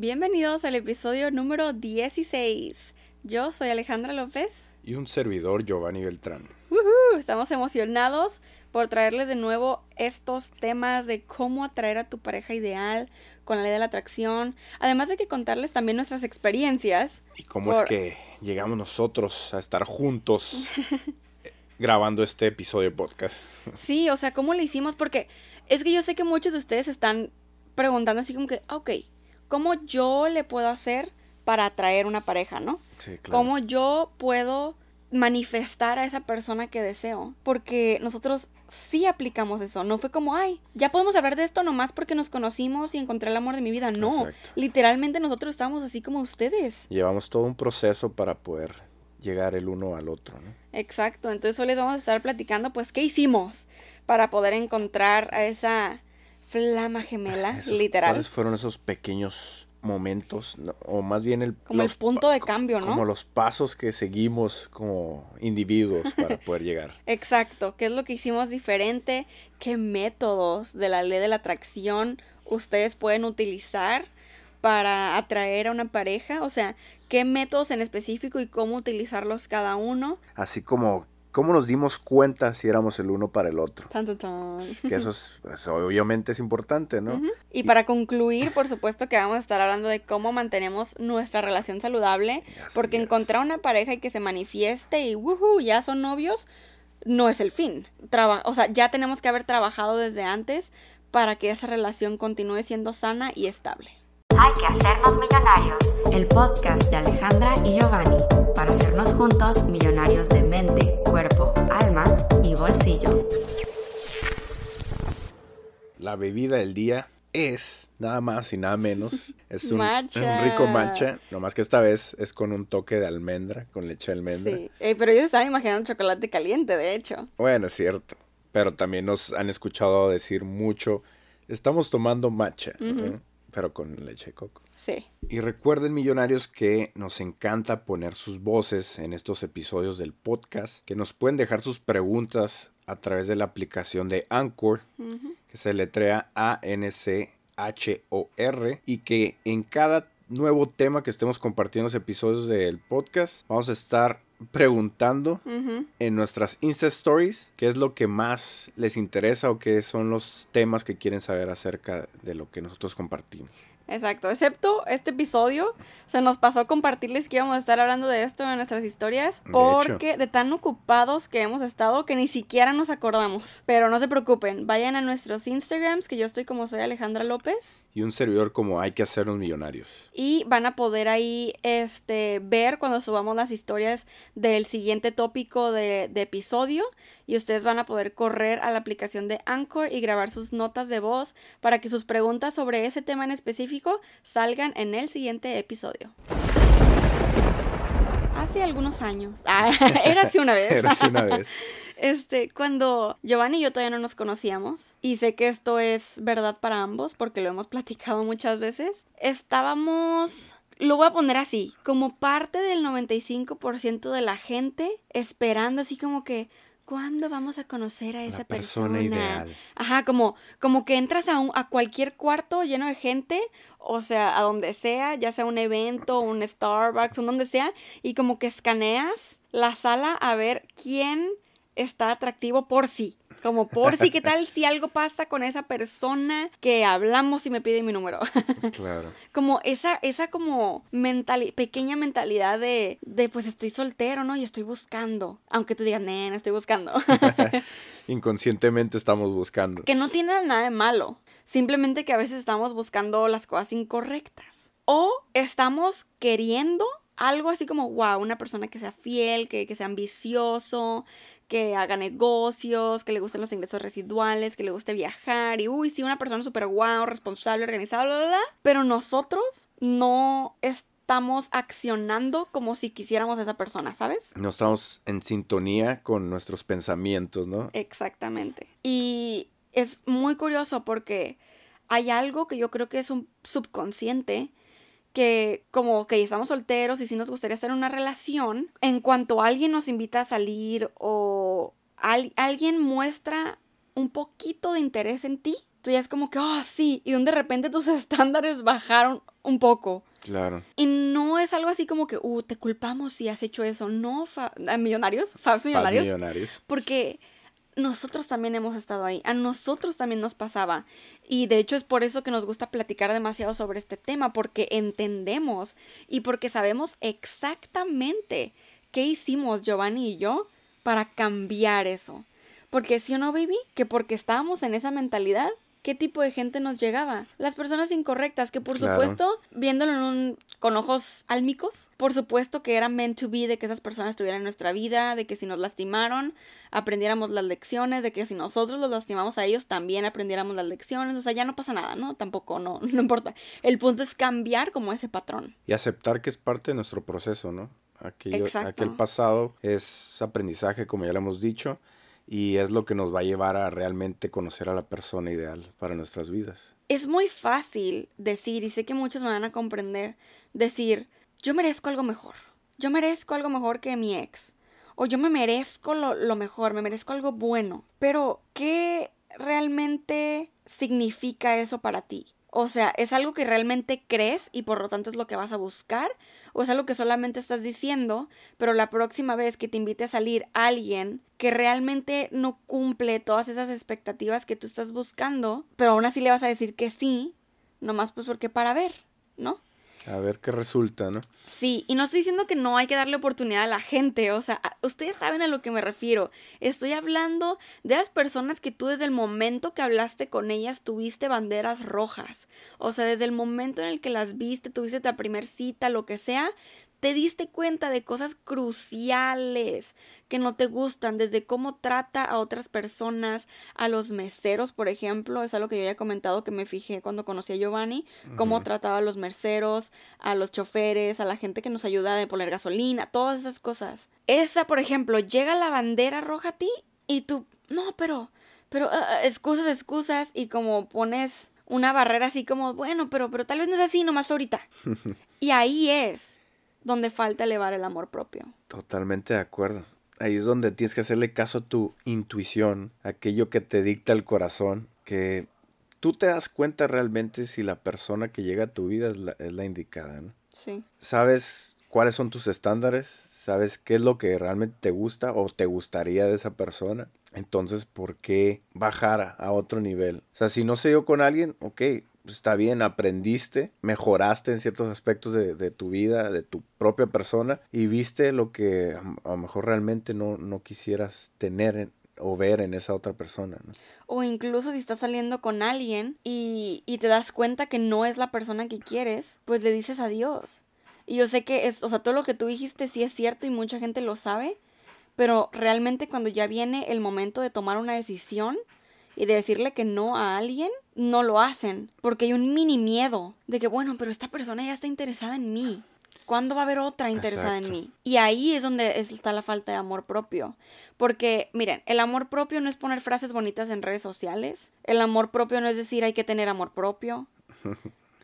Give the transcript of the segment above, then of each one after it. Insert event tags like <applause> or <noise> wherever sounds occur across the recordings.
Bienvenidos al episodio número 16. Yo soy Alejandra López. Y un servidor, Giovanni Beltrán. ¡Woohoo! Estamos emocionados por traerles de nuevo estos temas de cómo atraer a tu pareja ideal con la ley de la atracción. Además de que contarles también nuestras experiencias. Y cómo es que llegamos nosotros a estar juntos <laughs> grabando este episodio de podcast. Sí, o sea, ¿cómo le hicimos? Porque es que yo sé que muchos de ustedes están preguntando así como que, ok, ¿cómo yo le puedo hacer para atraer una pareja, no? Sí, claro. ¿Cómo yo puedo manifestar a esa persona que deseo? Porque nosotros sí aplicamos eso. No fue como, ay, ya podemos hablar de esto nomás porque nos conocimos y encontré el amor de mi vida. No, Exacto. literalmente nosotros estamos así como ustedes. Llevamos todo un proceso para poder llegar el uno al otro, ¿no? Exacto, entonces hoy les vamos a estar platicando pues qué hicimos para poder encontrar a esa flama gemela, Esos- literal. ¿Cuáles fueron esos pequeños momentos? no? O más bien el... Como el los punto pa- de cambio, ¿no? Como los pasos que seguimos como individuos para <laughs> poder llegar. Exacto, qué es lo que hicimos diferente, qué métodos de la ley de la atracción ustedes pueden utilizar para atraer a una pareja, o sea, qué métodos en específico y cómo utilizarlos cada uno. Así como... ¿Cómo nos dimos cuenta si éramos el uno para el otro? Tan, tan, tan. Que eso es, pues, obviamente es importante, ¿no? Y para concluir, por supuesto que vamos a estar hablando de cómo mantenemos nuestra relación saludable, Así porque es. encontrar una pareja y que se manifieste y woohoo, ya son novios, no es el fin. Traba- o sea, ya tenemos que haber trabajado desde antes para que esa relación continúe siendo sana y estable. Hay que hacernos millonarios. El podcast de Alejandra y Giovanni para hacernos juntos millonarios de mente, cuerpo, alma y bolsillo. La bebida del día es nada más y nada menos. <laughs> Es un, Matcha. un rico matcha. Nomás que esta vez es con un toque de almendra, con leche de almendra. Sí, Eh, pero ellos estaban imaginando chocolate caliente, de hecho. Bueno, es cierto. Pero también nos han escuchado decir mucho. Estamos tomando matcha, pero con leche de coco. Sí. Y recuerden, millonarios, que nos encanta poner sus voces en estos episodios del podcast, que nos pueden dejar sus preguntas a través de la aplicación de Anchor, que se letrea A-N-C-H-O-R, y que en cada nuevo tema que estemos compartiendo los episodios del podcast, vamos a estar preguntando en nuestras Insta Stories qué es lo que más les interesa o qué son los temas que quieren saber acerca de lo que nosotros compartimos. Exacto, excepto este episodio, se nos pasó compartirles que íbamos a estar hablando de esto en nuestras historias, De porque de tan ocupados que hemos estado que ni siquiera nos acordamos. Pero no se preocupen, vayan a nuestros Instagrams, que yo estoy como soy Alejandra López, Y un servidor como hay que hacernos millonarios. y van a poder ahí este, ver cuando subamos las historias del siguiente tópico de, de episodio, y ustedes van a poder correr a la aplicación de Anchor y grabar sus notas de voz para que sus preguntas sobre ese tema en específico salgan en el siguiente episodio. Hace algunos años, <laughs> ah, <laughs> era así una vez. Era así una vez. <laughs> Este, cuando Giovanni y yo todavía no nos conocíamos, y sé que esto es verdad para ambos porque lo hemos platicado muchas veces, estábamos, lo voy a poner así, como parte del 95% de la gente esperando así como que, ¿cuándo vamos a conocer a esa persona persona? ideal. Ajá, como, como que entras a, un- a cualquier cuarto lleno de gente, o sea, a donde sea, ya sea un evento, un Starbucks, un donde sea, y como que escaneas la sala a ver quién está atractivo por sí. Como por sí, ¿qué tal si algo pasa con esa persona que hablamos y me pide mi número? <laughs> Claro. como esa, esa como mentali- pequeña mentalidad de, de pues estoy soltero, ¿no? Y estoy buscando. Aunque tú digas, nena, estoy buscando. <laughs> Inconscientemente estamos buscando. que no tiene nada de malo. Simplemente que a veces estamos buscando las cosas incorrectas. O estamos queriendo algo así como, wow, una persona que sea fiel, que, que sea ambicioso, que haga negocios, que le gusten los ingresos residuales, que le guste viajar. Y uy, sí, una persona súper wow, responsable, organizada, bla, bla, bla. Pero nosotros no estamos accionando como si quisiéramos a esa persona, ¿sabes? No estamos en sintonía con nuestros pensamientos, ¿no? Exactamente. Y es muy curioso porque hay algo que yo creo que es un subconsciente que como que estamos solteros y si nos gustaría hacer una relación, en cuanto alguien nos invita a salir o al- alguien muestra un poquito de interés en ti, tú ya es como que, oh, sí, y donde de repente tus <laughs> estándares bajaron un poco. Claro. Y no es algo así como que, uh, te culpamos si has hecho eso. No, fa millonarios, Fabs millonarios. millonarios. Porque nosotros también hemos estado ahí, a nosotros también nos pasaba. Y de hecho es por eso que nos gusta platicar demasiado sobre este tema, porque entendemos y porque sabemos exactamente qué hicimos Giovanni y yo para cambiar eso. Porque si o no, baby, que porque estábamos en esa mentalidad, qué tipo de gente nos llegaba. Las personas incorrectas, que por supuesto, viéndolo en un, con ojos álmicos, por supuesto que era meant to be de que esas personas estuvieran en nuestra vida, de que si nos lastimaron, aprendiéramos las lecciones, de que si nosotros los lastimamos a ellos, también aprendiéramos las lecciones. O sea, ya no pasa nada, ¿no? Tampoco, no, <laughs> no importa. El punto es cambiar como ese patrón. Y aceptar que es parte de nuestro proceso, ¿no? Aquello, aquel pasado es aprendizaje, como ya lo hemos dicho y es lo que nos va a llevar a realmente conocer a la persona ideal para nuestras vidas. Es muy fácil decir, y sé que muchos me van a comprender, decir, yo merezco algo mejor, yo merezco algo mejor que mi ex, o yo me merezco lo, lo mejor, me merezco algo bueno, pero ¿qué realmente significa eso para ti? O sea, ¿es algo que realmente crees y por lo tanto es lo que vas a buscar? ¿O es algo que solamente estás diciendo, pero la próxima vez que te invite a salir alguien que realmente no cumple todas esas expectativas que tú estás buscando, pero aún así le vas a decir que sí, nomás pues porque para ver, ¿no? A ver qué resulta, ¿no? Sí, y no estoy diciendo que no hay que darle oportunidad a la gente, o sea, ustedes saben a lo que me refiero. Estoy hablando de las personas que tú desde el momento que hablaste con ellas tuviste banderas rojas. O sea, desde el momento en el que las viste, tuviste la primer cita, lo que sea, te diste cuenta de cosas cruciales que no te gustan, desde cómo trata a otras personas, a los meseros, por ejemplo, es algo que yo ya he comentado que me fijé cuando conocí a Giovanni, cómo trataba a los meseros, a los choferes, a la gente que nos ayuda a poner gasolina, todas esas cosas. Esa, por ejemplo, llega la bandera roja a ti y tú, no, pero, pero, uh, excusas, excusas, y como pones una barrera así como, bueno, pero, pero tal vez no es así, nomás ahorita. <laughs> y ahí es donde falta elevar el amor propio. Totalmente de acuerdo. Ahí es donde tienes que hacerle caso a tu intuición, aquello que te dicta el corazón, que tú te das cuenta realmente si la persona que llega a tu vida es la, es la indicada, ¿no? Sí. Sabes cuáles son tus estándares, sabes qué es lo que realmente te gusta o te gustaría de esa persona. Entonces, ¿por qué bajar a otro nivel? O sea, si no se dio con alguien, ok, está bien, aprendiste, mejoraste en ciertos aspectos de, tu vida, de tu propia persona y viste lo que a, lo mejor realmente no, no quisieras tener o ver en esa otra persona. O incluso si estás saliendo con alguien y, y te das cuenta que no es la persona que quieres, pues le dices adiós. Y yo sé que es, o sea, todo lo que tú dijiste sí es cierto y mucha gente lo sabe, pero realmente cuando ya viene el momento de tomar una decisión, y de decirle que no a alguien, no lo hacen. Porque hay un mini miedo de que, bueno, pero esta persona ya está interesada en mí. ¿Cuándo va a haber otra interesada en mí? Y ahí es donde está la falta de amor propio. Porque, miren, el amor propio no es poner frases bonitas en redes sociales. El amor propio no es decir hay que tener amor propio. <laughs>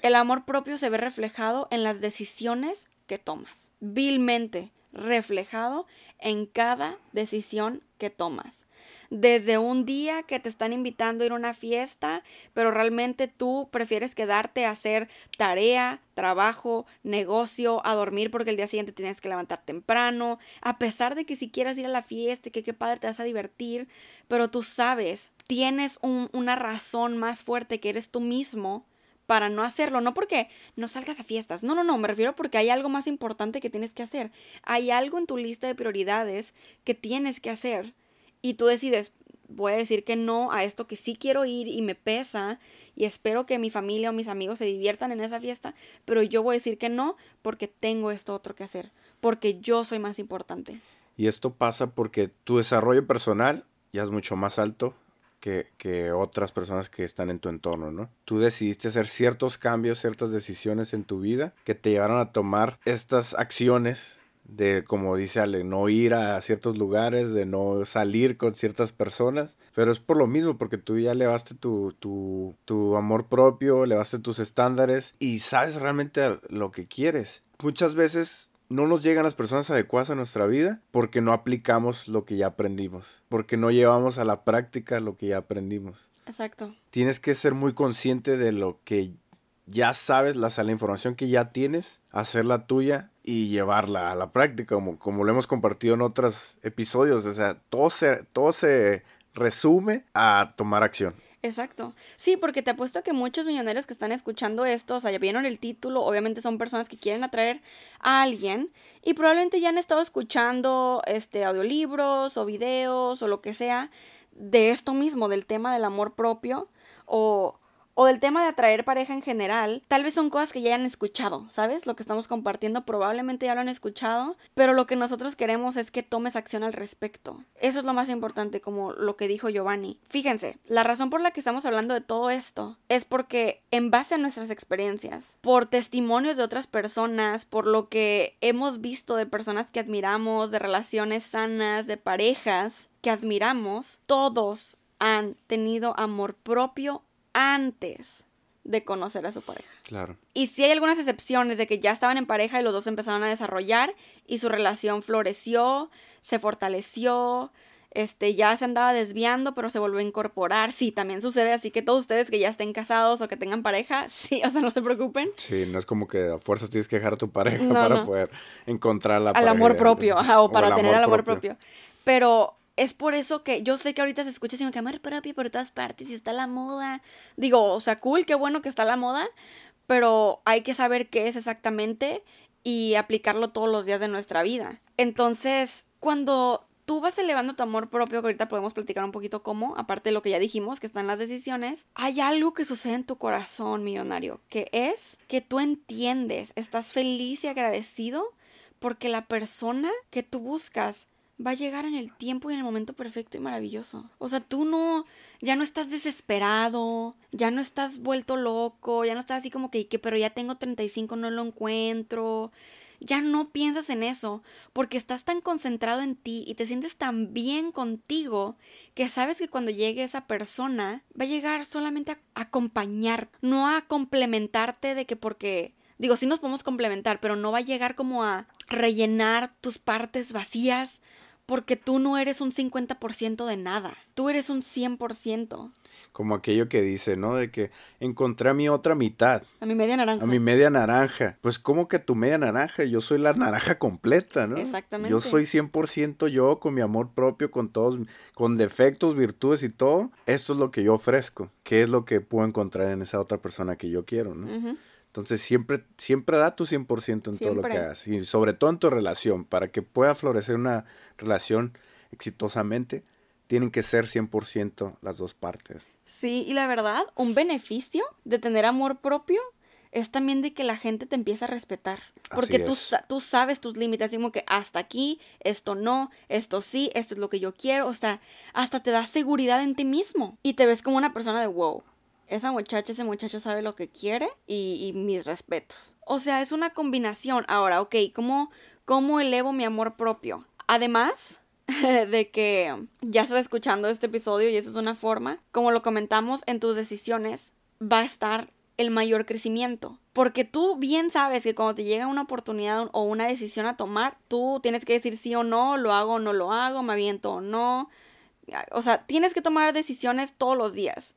El amor propio se ve reflejado en las decisiones que tomas. Vilmente reflejado en cada decisión que tomas. Desde un día que te están invitando a ir a una fiesta, pero realmente tú prefieres quedarte a hacer tarea, trabajo, negocio, a dormir porque el día siguiente tienes que levantar temprano, a pesar de que si quieras ir a la fiesta que qué padre te vas a divertir, pero tú sabes, tienes una razón más fuerte que eres tú mismo para no hacerlo, no porque no salgas a fiestas, no, no, no, me refiero porque hay algo más importante que tienes que hacer, hay algo en tu lista de prioridades que tienes que hacer y tú decides, voy a decir que no a esto que sí quiero ir y me pesa y espero que mi familia o mis amigos se diviertan en esa fiesta, pero yo voy a decir que no porque tengo esto otro que hacer, porque yo soy más importante. Y esto pasa porque tu desarrollo personal ya es mucho más alto que, que, otras personas que están en tu entorno, ¿no? Tú decidiste hacer ciertos cambios, ciertas decisiones en tu vida que te llevaron a tomar estas acciones de como dice Ale, no ir a ciertos lugares, de no salir con ciertas personas, pero es por lo mismo, porque tú ya elevaste tu, tu, tu amor propio, elevaste tus estándares y sabes realmente lo que quieres. Muchas veces no nos llegan las personas adecuadas a nuestra vida porque no aplicamos lo que ya aprendimos, porque no llevamos a la práctica lo que ya aprendimos. Exacto. Tienes que ser muy consciente de lo que ya sabes, la, la información que ya tienes, hacerla tuya y llevarla a la práctica, como, como lo hemos compartido en otros episodios. O sea, todo se, todo se resume a tomar acción. Exacto. Sí, porque te apuesto que muchos millonarios que están escuchando esto, o sea, ya vieron el título, obviamente son personas que quieren atraer a alguien y probablemente ya han estado escuchando este audiolibros o videos o lo que sea de esto mismo, del tema del amor propio o o del tema de atraer pareja en general, tal vez son cosas que ya han escuchado, ¿sabes? Lo que estamos compartiendo probablemente ya lo han escuchado, pero lo que nosotros queremos es que tomes acción al respecto. Eso es lo más importante, como lo que dijo Giovanni. Fíjense, la razón por la que estamos hablando de todo esto es porque en base a nuestras experiencias, por testimonios de otras personas, por lo que hemos visto de personas que admiramos, de relaciones sanas, de parejas que admiramos, todos han tenido amor propio antes de conocer a su pareja. Claro. Y si hay algunas excepciones de que ya estaban en pareja y los dos empezaron a desarrollar y su relación floreció, se fortaleció, este, ya se andaba desviando, pero se volvió a incorporar. Sí, también sucede, así que todos ustedes que ya estén casados o que tengan pareja, <laughs> sí, o sea, no se preocupen. Sí, no es como que a fuerzas tienes que dejar a tu pareja para poder encontrar la Al amor propio, o para tener el amor propio. Pero es por eso que yo sé que ahorita se escucha me amor propio por todas partes y está la moda. Digo, o sea, cool, qué bueno que está la moda, pero hay que saber qué es exactamente y aplicarlo todos los días de nuestra vida. Entonces, cuando tú vas elevando tu amor propio, que ahorita podemos platicar un poquito cómo, aparte de lo que ya dijimos, que están las decisiones, hay algo que sucede en tu corazón, millonario, que es que tú entiendes, estás feliz y agradecido porque la persona que tú buscas va a llegar en el tiempo y en el momento perfecto y maravilloso. O sea, tú no, ya no estás desesperado, ya no estás vuelto loco, ya no estás así como que, que pero ya tengo 35, no lo encuentro. Ya no piensas en eso, porque estás tan concentrado en ti y te sientes tan bien contigo que sabes que cuando llegue esa persona va a llegar solamente a acompañar, no a complementarte de que porque Digo, sí nos podemos complementar, pero no va a llegar como a rellenar tus partes vacías porque tú no eres un 50% de nada, tú eres un 100%. Como aquello que dice, ¿no? De que encontré a mi otra mitad. A mi media naranja. A mi media naranja. Pues ¿cómo que tu media naranja? Yo soy la naranja completa, ¿no? Exactamente. Yo soy 100% yo con mi amor propio, con todos, con defectos, virtudes y todo. Esto es lo que yo ofrezco. ¿Qué es lo que puedo encontrar en esa otra persona que yo quiero, ¿no? Entonces siempre, siempre da tu 100% en todo lo que hagas. Y sobre todo en tu relación. Para que pueda florecer una relación exitosamente, tienen que ser 100% las dos partes. Sí, y la verdad, un beneficio de tener amor propio es también de que la gente te empieza a respetar. Porque tú, tú, sabes tus límites, como que hasta aquí, esto no, esto sí, esto es lo que yo quiero. O sea, hasta te da seguridad en ti mismo. Y te ves como una persona de wow esa muchacha, ese muchacho sabe lo que quiere y, mis respetos. O sea, es una combinación. Ahora, ok, ¿cómo, cómo elevo mi amor propio? Además <laughs> de que ya estás escuchando este episodio y eso es una forma, como lo comentamos, en tus decisiones va a estar el mayor crecimiento. Porque tú bien sabes que cuando te llega una oportunidad o una decisión a tomar, tú tienes que decir sí o no, lo hago o no lo hago, me aviento o no. O sea, tienes que tomar decisiones todos los días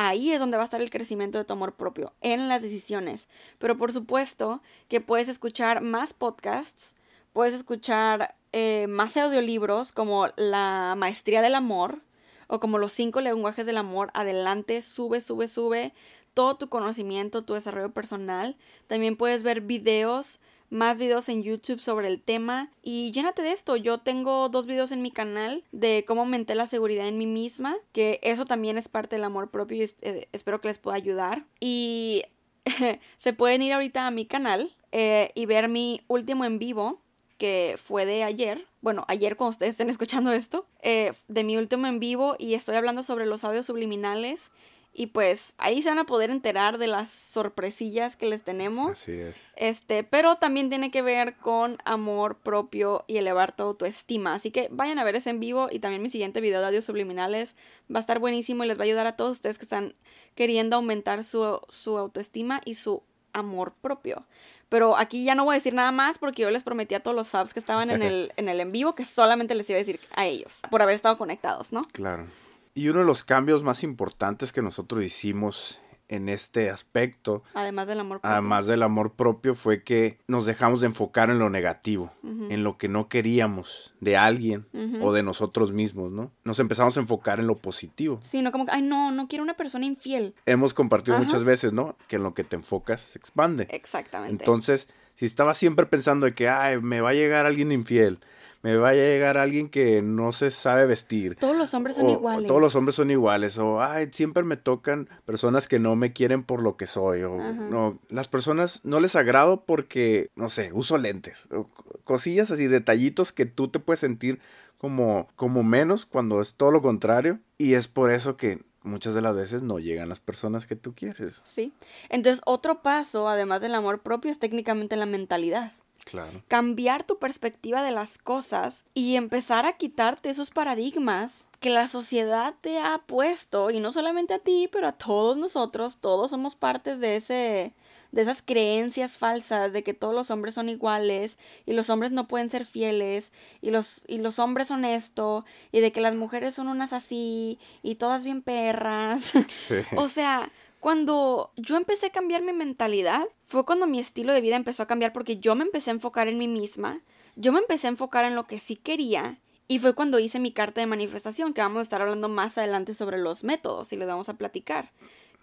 ahí es donde va a estar el crecimiento de tu amor propio, en las decisiones. Pero por supuesto que puedes escuchar más podcasts, puedes escuchar eh, más audiolibros como La Maestría del Amor o como Los cinco lenguajes del amor. Adelante, sube, sube, sube todo tu conocimiento, tu desarrollo personal. También puedes ver videos más videos en YouTube sobre el tema y llénate de esto. Yo tengo dos videos en mi canal de cómo aumenté la seguridad en mí misma, que eso también es parte del amor propio y eh, espero que les pueda ayudar. Y <laughs> se pueden ir ahorita a mi canal eh, y ver mi último en vivo que fue de ayer, bueno, ayer cuando ustedes estén <laughs> escuchando esto, eh, de mi último en vivo y estoy hablando sobre los audios subliminales y pues ahí se van a poder enterar de las sorpresillas que les tenemos. Así es. Este, pero también tiene que ver con amor propio y elevar tu autoestima. Así que vayan a ver ese en vivo y también mi siguiente video de audios subliminales va a estar buenísimo y les va a ayudar a todos ustedes que están queriendo aumentar su, su autoestima y su amor propio. Pero aquí ya no voy a decir nada más porque yo les prometí a todos los fabs que estaban en <laughs> el, en el en vivo que solamente les iba a decir a ellos por haber estado conectados, ¿no? Claro. Y uno de los cambios más importantes que nosotros hicimos en este aspecto, Además del amor propio. además del amor propio, fue que nos dejamos de enfocar en lo negativo, en lo que no queríamos de alguien o de nosotros mismos, ¿no? Nos empezamos a enfocar en lo positivo. Sí, no como que, ay, no, no quiero una persona infiel. Hemos compartido Ajá. muchas veces, ¿no? Que en lo que te enfocas se expande. Exactamente. Entonces, si estaba siempre pensando de que, ay, me va a llegar alguien infiel, me va a llegar alguien que no se sabe vestir. todos los hombres son o- o iguales. todos los hombres son iguales. O, ay, siempre me tocan personas que no me quieren por lo que soy. O, Ajá. no, las personas no les agrado porque, no sé, uso lentes. O cosillas así, detallitos que tú te puedes sentir como, como menos cuando es todo lo contrario. Y es por eso que muchas de las veces no llegan las personas que tú quieres. Sí. Entonces, otro paso, además del amor propio, es técnicamente la mentalidad. Claro. cambiar tu perspectiva de las cosas y empezar a quitarte esos paradigmas que la sociedad te ha puesto y no solamente a ti, pero a todos nosotros, todos somos partes de ese de esas creencias falsas de que todos los hombres son iguales y los hombres no pueden ser fieles y los y los hombres son esto y de que las mujeres son unas así y todas bien perras. Sí. <laughs> O sea, cuando yo empecé a cambiar mi mentalidad, fue cuando mi estilo de vida empezó a cambiar porque yo me empecé a enfocar en mí misma, yo me empecé a enfocar en lo que sí quería y fue cuando hice mi carta de manifestación, que vamos a estar hablando más adelante sobre los métodos y les vamos a platicar,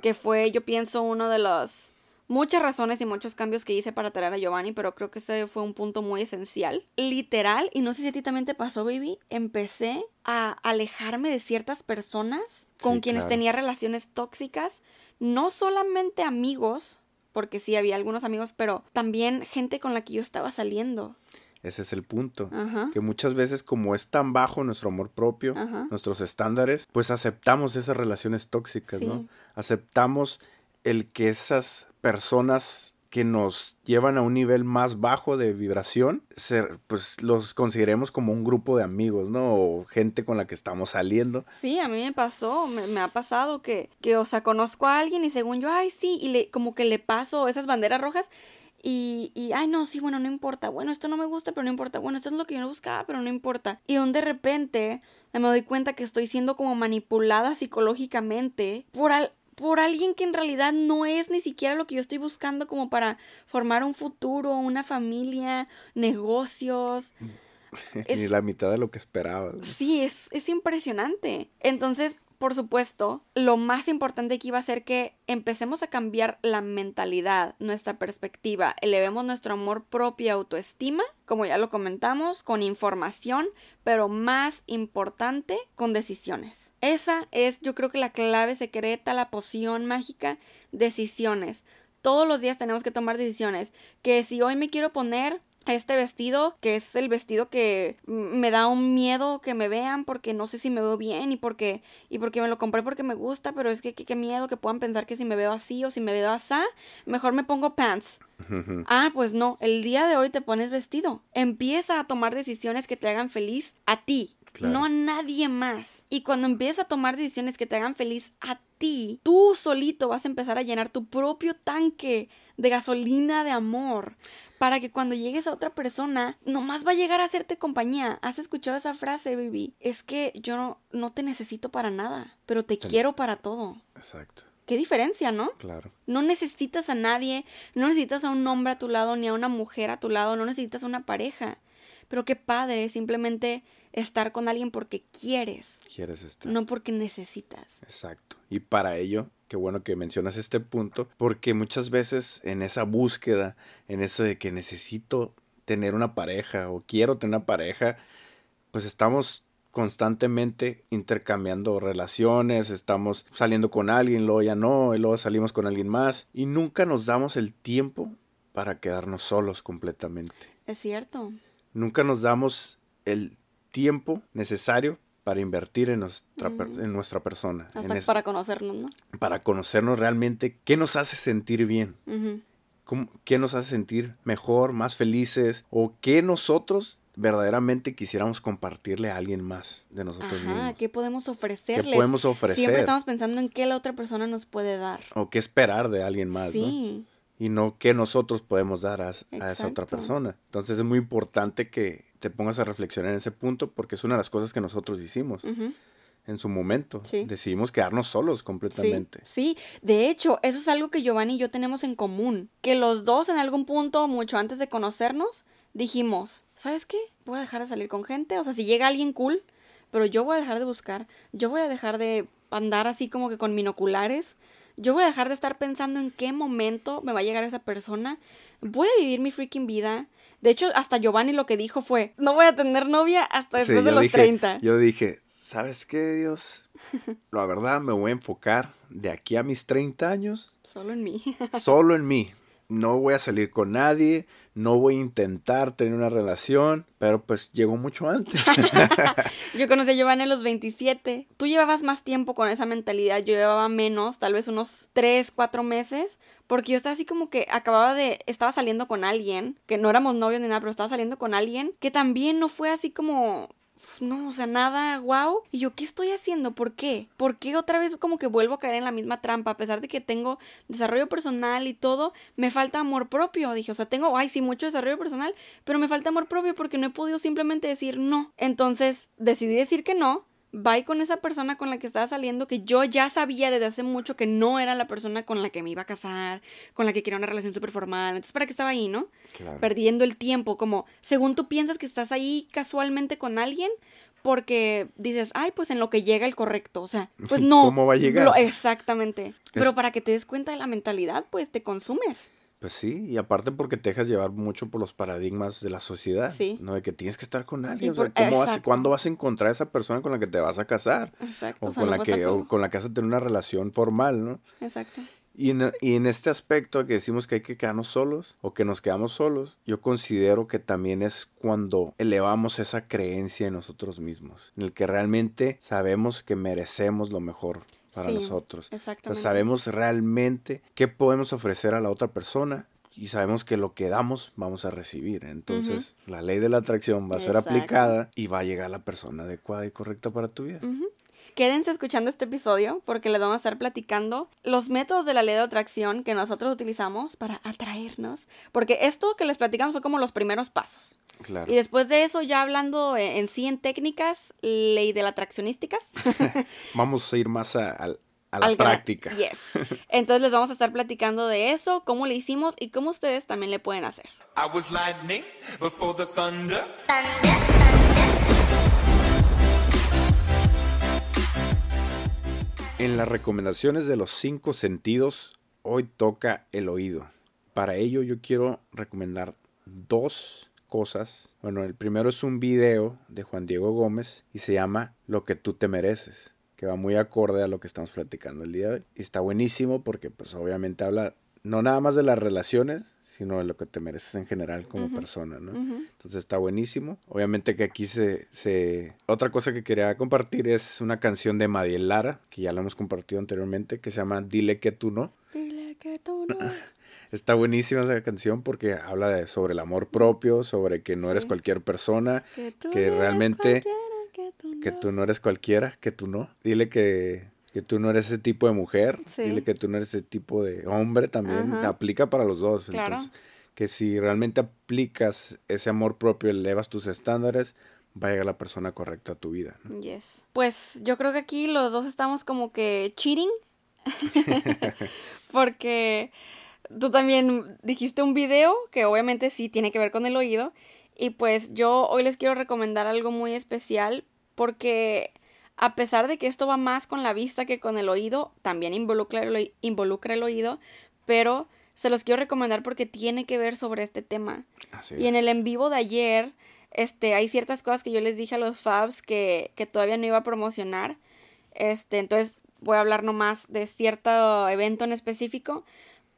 que fue, yo pienso, uno de los muchas razones y muchos cambios que hice para traer a Giovanni, pero creo que ese fue un punto muy esencial. Literal, y no sé si a ti también te pasó, baby, empecé a alejarme de ciertas personas con Sí, quienes claro. tenía relaciones tóxicas, no solamente amigos, porque sí había algunos amigos, pero también gente con la que yo estaba saliendo. Ese es el punto. Ajá. Que muchas veces como es tan bajo nuestro amor propio, Ajá. nuestros estándares, pues aceptamos esas relaciones tóxicas, Sí. ¿no? Aceptamos el que esas personas que nos llevan a un nivel más bajo de vibración, se- pues los consideremos como un grupo de amigos, ¿no? O gente con la que estamos saliendo. Sí, a mí me pasó, me, me ha pasado que, que, o sea, conozco a alguien y según yo, ay, sí, y le, como que le paso esas banderas rojas y, y, ay, no, sí, bueno, no importa, bueno, esto no me gusta, pero no importa, bueno, esto es lo que yo no buscaba, pero no importa. Y donde de repente me doy cuenta que estoy siendo como manipulada psicológicamente por, al- por alguien que en realidad no es ni siquiera lo que yo estoy buscando como para formar un futuro, una familia, negocios. <laughs> Es- Ni la mitad de lo que esperabas. ¿no? Sí, es, es impresionante. Entonces, por supuesto, lo más importante aquí va a ser que empecemos a cambiar la mentalidad, nuestra perspectiva, elevemos nuestro amor propio y autoestima, como ya lo comentamos, con información, pero más importante, con decisiones. Esa es, yo creo que la clave secreta, la poción mágica, decisiones. Todos los días tenemos que tomar decisiones. Que si hoy me quiero poner este vestido, que es el vestido que me da un miedo que me vean porque no sé si me veo bien y porque, y porque me lo compré porque me gusta, pero es que qué miedo que puedan pensar que si me veo así o si me veo así, mejor me pongo pants. Ah, pues no, el día de hoy te pones vestido. Empieza a tomar decisiones que te hagan feliz a ti, Claro. no a nadie más. Y cuando empiezas a tomar decisiones que te hagan feliz a ti, tú solito vas a empezar a llenar tu propio tanque de gasolina de amor. Para que cuando llegues a otra persona, nomás va a llegar a hacerte compañía. ¿Has escuchado esa frase, baby? Es que yo no, no te necesito para nada, pero te quiero para todo. Exacto, Qué diferencia, ¿no? claro. No necesitas a nadie, no necesitas a un hombre a tu lado, ni a una mujer a tu lado, no necesitas a una pareja. Pero qué padre simplemente estar con alguien porque quieres, Quieres estar. no porque necesitas. Exacto. Y para ello, qué bueno que mencionas este punto, porque muchas veces en esa búsqueda, en eso de que necesito tener una pareja o quiero tener una pareja, pues estamos constantemente intercambiando relaciones, estamos saliendo con alguien, luego ya no, y luego salimos con alguien más, y nunca nos damos el tiempo para quedarnos solos completamente. Es cierto. Nunca nos damos el tiempo necesario para invertir en nuestra, en nuestra persona. en Hasta es- para conocernos, ¿no? para conocernos realmente qué nos hace sentir bien, cómo- qué nos hace sentir mejor, más felices, o qué nosotros verdaderamente quisiéramos compartirle a alguien más de nosotros Ajá, mismos. ¿qué podemos ofrecerles? podemos ofrecer? Siempre estamos pensando en qué la otra persona nos puede dar. O qué esperar de alguien más, ¿no? sí, Y no qué nosotros podemos dar a, a esa otra persona. Entonces es muy importante que te pongas a reflexionar en ese punto porque es una de las cosas que nosotros hicimos. en su momento. Sí. Decidimos quedarnos solos completamente. Sí, sí, de hecho, eso es algo que Giovanni y yo tenemos en común. Que los dos en algún punto, mucho antes de conocernos, dijimos, ¿sabes qué? Voy a dejar de salir con gente. O sea, si llega alguien cool, pero yo voy a dejar de buscar. Yo voy a dejar de andar así como que con binoculares. Yo voy a dejar de estar pensando en qué momento me va a llegar esa persona. Voy a vivir mi freaking vida. De hecho, hasta Giovanni lo que dijo fue, no voy a tener novia hasta Sí, después de los dije- 30. Yo dije, ¿sabes qué, Dios? La verdad me voy a enfocar de aquí a mis 30 años <laughs> Solo en mí. solo en mí. No voy a salir con nadie, no voy a intentar tener una relación, pero pues llegó mucho antes. <laughs> <laughs> Yo conocí a Giovanni a los 27. Tú llevabas más tiempo con esa mentalidad, yo llevaba menos, tal vez unos 3, 4 meses, porque yo estaba así como que acababa de, estaba saliendo con alguien, que no éramos novios ni nada, pero estaba saliendo con alguien que también no fue así como... No, o sea, nada, wow. Y yo, ¿qué estoy haciendo? ¿Por qué? ¿Por qué otra vez como que vuelvo a caer en la misma trampa? A pesar de que tengo desarrollo personal y todo, me falta amor propio. Dije, o sea, tengo, ay, sí, mucho desarrollo personal, pero me falta amor propio porque no he podido simplemente decir no. Entonces decidí decir que no. Bye con esa persona con la que estaba saliendo, que yo ya sabía desde hace mucho que no era la persona con la que me iba a casar, con la que quería una relación súper formal. Entonces, ¿para qué estaba ahí, no? Claro. Perdiendo el tiempo, como según tú piensas que estás ahí casualmente con alguien, porque dices, ay, pues en lo que llega el correcto. O sea, pues <laughs> no. ¿Cómo va a llegar? Lo- exactamente. Pero para que te des cuenta de la mentalidad, pues te consumes. Pues sí, y aparte porque te dejas llevar mucho por los paradigmas de la sociedad, Sí. ¿no? De que tienes que estar con alguien, o sea, ¿cómo vas-. ¿cuándo vas a encontrar a esa persona con la que te vas a casar? Exacto. O, o sea, con, no la que, o con la que vas a tener una relación formal, ¿no? Exacto. Y en, y en este aspecto que decimos que hay que quedarnos solos o que nos quedamos solos, yo considero que también es cuando elevamos esa creencia en nosotros mismos, en el que realmente sabemos que merecemos lo mejor para Sí, nosotros. O sea, exactamente. sabemos realmente qué podemos ofrecer a la otra persona y sabemos que lo que damos vamos a recibir. Entonces, la ley de la atracción va a ser aplicada y va a llegar la persona adecuada y correcta para tu vida. Quédense escuchando este episodio porque les vamos a estar platicando los métodos de la ley de atracción que nosotros utilizamos para atraernos. Porque esto que les platicamos fue como los primeros pasos. Claro. Y después de eso, ya hablando en en sí en técnicas, ley de la atraccionísticas. <laughs> Vamos a ir más a, a- a la al práctica. Yes. Entonces les vamos a estar platicando de eso, cómo le hicimos y cómo ustedes también le pueden hacer. I was lightning before the thunder. En las recomendaciones de los cinco sentidos, hoy toca el oído. Para ello yo quiero recomendar dos cosas. Bueno, el primero es un video de Juan Diego Gómez y se llama Lo que tú te mereces, que va muy acorde a lo que estamos platicando el día de hoy. Y está buenísimo porque pues obviamente habla no nada más de las relaciones, sino de lo que te mereces en general como persona, ¿no? Entonces está buenísimo. Obviamente que aquí se, se... Otra cosa que quería compartir es una canción de Madiel Lara, que ya la hemos compartido anteriormente, que se llama Dile que tú no. Dile que tú <laughs> no. Está buenísima esa canción porque habla de, sobre el amor propio, sobre que no eres cualquier persona, Que tú que no realmente que tú no eres cualquiera, que tú no. Dile que, que tú no eres ese tipo de mujer, Sí. dile que tú no eres ese tipo de hombre también. Ajá. Aplica para los dos. Claro. Entonces, que si realmente aplicas ese amor propio, elevas tus estándares, va a llegar la persona correcta a tu vida. ¿no? Yes. Pues yo creo que aquí los dos estamos como que cheating. <laughs> Porque tú también dijiste un video que obviamente sí tiene que ver con el oído. Y pues yo hoy les quiero recomendar algo muy especial porque a pesar de que esto va más con la vista que con el oído, también involucra el, involucra el oído, pero se los quiero recomendar porque tiene que ver sobre este tema. Así Y en el en vivo de ayer, este, hay ciertas cosas que yo les dije a los Fabs que, que todavía no iba a promocionar. Este, entonces voy a hablar nomás de cierto evento en específico.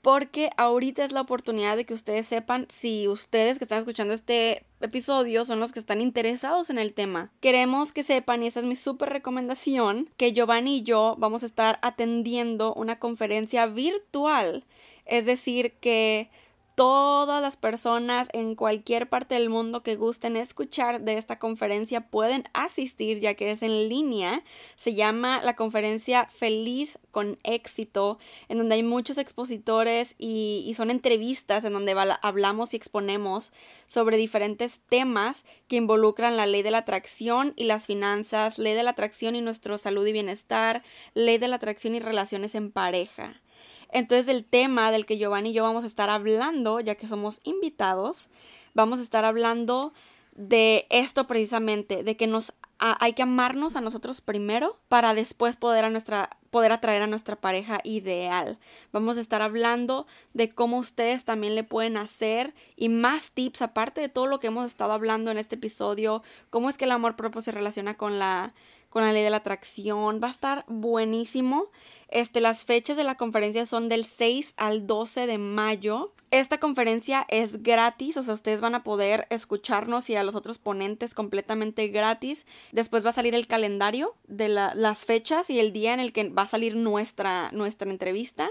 Porque ahorita es la oportunidad de que ustedes sepan si ustedes que están escuchando este episodio son los que están interesados en el tema. Queremos que sepan, y esa es mi súper recomendación, que Giovanni y yo vamos a estar atendiendo una conferencia virtual. Es decir, que todas las personas en cualquier parte del mundo que gusten escuchar de esta conferencia pueden asistir ya que es en línea. Se llama la conferencia Feliz con éxito, en donde hay muchos expositores y, son entrevistas en donde hablamos y exponemos sobre diferentes temas que involucran la ley de la atracción y las finanzas, ley de la atracción y nuestra salud y bienestar, ley de la atracción y relaciones en pareja. Entonces el tema del que Giovanni y yo vamos a estar hablando, ya que somos invitados, vamos a estar hablando de esto precisamente, de que nos hay que amarnos a nosotros primero para después poder a nuestra poder atraer a nuestra pareja ideal. Vamos a estar hablando de cómo ustedes también le pueden hacer y más tips aparte de todo lo que hemos estado hablando en este episodio, cómo es que el amor propio se relaciona con la con la ley de la atracción. Va a estar buenísimo. Este, las fechas de la conferencia son del 6 al 12 de mayo. Esta conferencia es gratis, o sea, ustedes van a poder escucharnos y a los otros ponentes completamente gratis. Después va a salir el calendario de las fechas y el día en el que va a salir nuestra, nuestra entrevista